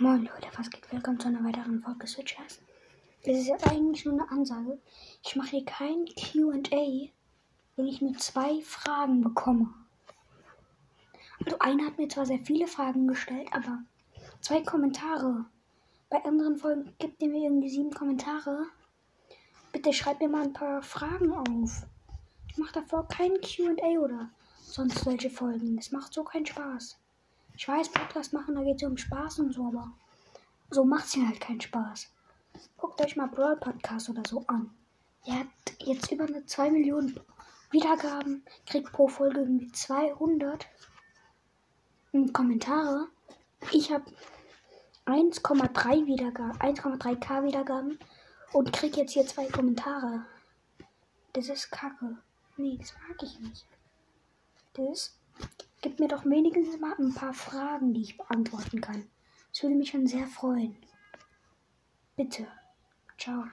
Moin Leute, was geht? Willkommen zu einer weiteren Folge Switchers. Das ist jetzt eigentlich nur eine Ansage. Ich mache hier kein QA, wenn ich nur zwei Fragen bekomme. Also einer hat mir zwar sehr viele Fragen gestellt, aber zwei Kommentare. Bei anderen Folgen gibt ihr mir irgendwie sieben Kommentare. Bitte schreibt mir mal ein paar Fragen auf. Ich mache davor kein QA oder sonst solche Folgen. Das macht so keinen Spaß. Ich weiß, Podcast machen, da geht es um Spaß und so, aber so macht es mir halt keinen Spaß. Guckt euch mal Brawl Podcast oder so an. Er hat jetzt über eine 2 Millionen Wiedergaben, kriegt pro Folge irgendwie 200 Kommentare. Ich habe 1,3 Wiedergaben, 1,3k Wiedergaben und krieg jetzt hier zwei Kommentare. Das ist kacke. Nee, das mag ich nicht. Das gibt mir doch wenigstens mal ein paar Fragen, die ich beantworten kann. Das würde mich schon sehr freuen. Bitte. Ciao.